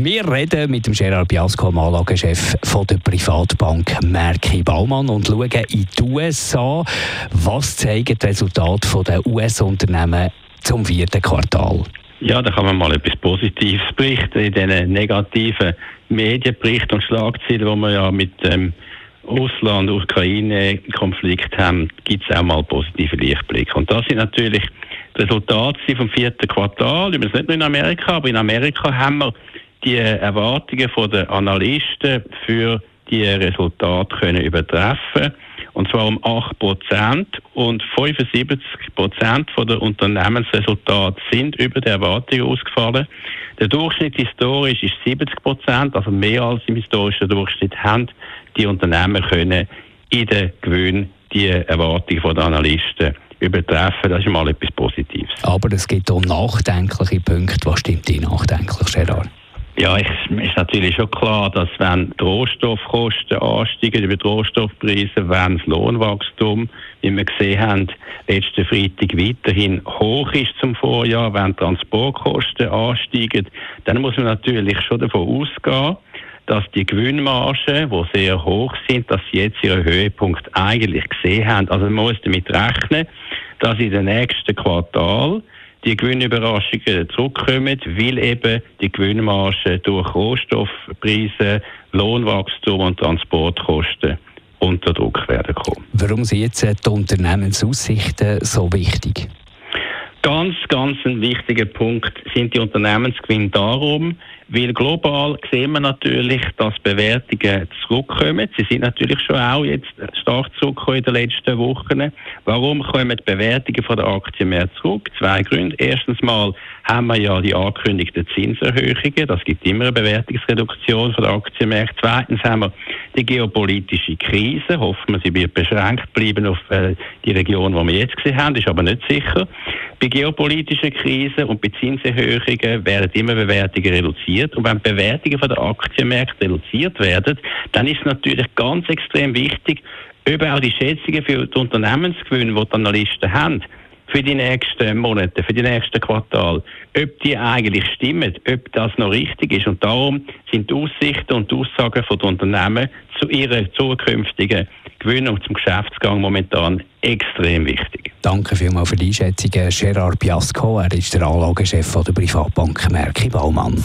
wir reden mit dem Gerard Biasco, dem Anlagechef von der Privatbank Merki Baumann und schauen in die USA. Was zeigen die Resultate der US-Unternehmen zum vierten Quartal? Ja, da kann man mal etwas Positives berichten. In diesen negativen Medienberichten und Schlagzeilen, die wir ja mit dem Russland-Ukraine-Konflikt haben, gibt es auch mal positive Lichtblicke. Und das sind natürlich die Resultate vom vierten Quartal. Übrigens nicht nur in Amerika, aber in Amerika haben wir die Erwartungen der Analysten für die Resultate können übertreffen und zwar um 8 Prozent und 75 Prozent der Unternehmensresultate sind über die Erwartungen ausgefallen. Der Durchschnitt historisch ist 70 Prozent, also mehr als im historischen Durchschnitt haben die Unternehmen können in den Gewinn die Erwartungen der Analysten übertreffen. Das ist mal etwas Positives. Aber es gibt auch nachdenkliche Punkte. Was stimmt die nachdenklich, Gerard? Ja, es ist natürlich schon klar, dass wenn die Rohstoffkosten ansteigen über die Rohstoffpreise, wenn das Lohnwachstum, wie wir gesehen haben, letzten Freitag weiterhin hoch ist zum Vorjahr, wenn Transportkosten ansteigen, dann muss man natürlich schon davon ausgehen, dass die Gewinnmargen, die sehr hoch sind, dass sie jetzt ihren Höhepunkt eigentlich gesehen haben. Also man muss damit rechnen, dass in den nächsten Quartal die Gewinnüberraschungen zurückkommen, weil eben die Gewinnmarge durch Rohstoffpreise, Lohnwachstum und Transportkosten unter Druck werden kommen. Warum sind jetzt die Unternehmensaussichten so wichtig? Ganz, ganz ein wichtiger Punkt sind die Unternehmensgewinne darum, weil global sehen wir natürlich, dass Bewertungen zurückkommen. Sie sind natürlich schon auch jetzt stark zurückgekommen in den letzten Wochen. Warum kommen die Bewertungen von der Aktien mehr zurück? Zwei Gründe. Erstens mal haben wir ja die angekündigten Zinserhöhungen. Das gibt immer eine Bewertungsreduktion von der Aktienmärkte. Zweitens haben wir die geopolitische Krise. Hoffen wir, sie wird beschränkt bleiben auf äh, die Region, die wir jetzt gesehen haben. Ist aber nicht sicher. Bei geopolitischen Krisen und bei Zinserhöhungen werden immer Bewertungen reduziert. Und wenn Bewertungen von der Aktienmärkte reduziert werden, dann ist es natürlich ganz extrem wichtig, ob auch die Schätzungen für die Unternehmensgewinne, die die Analysten haben, für die nächsten Monate, für die nächsten Quartal, ob die eigentlich stimmen, ob das noch richtig ist. Und darum sind die Aussichten und die Aussagen von Unternehmen zu ihrer zukünftigen Gewinnung zum Geschäftsgang momentan extrem wichtig. Danke vielmals für die Einschätzung, Gerard Piasco. Er ist der Anlagechef der Privatbank Merki Baumann.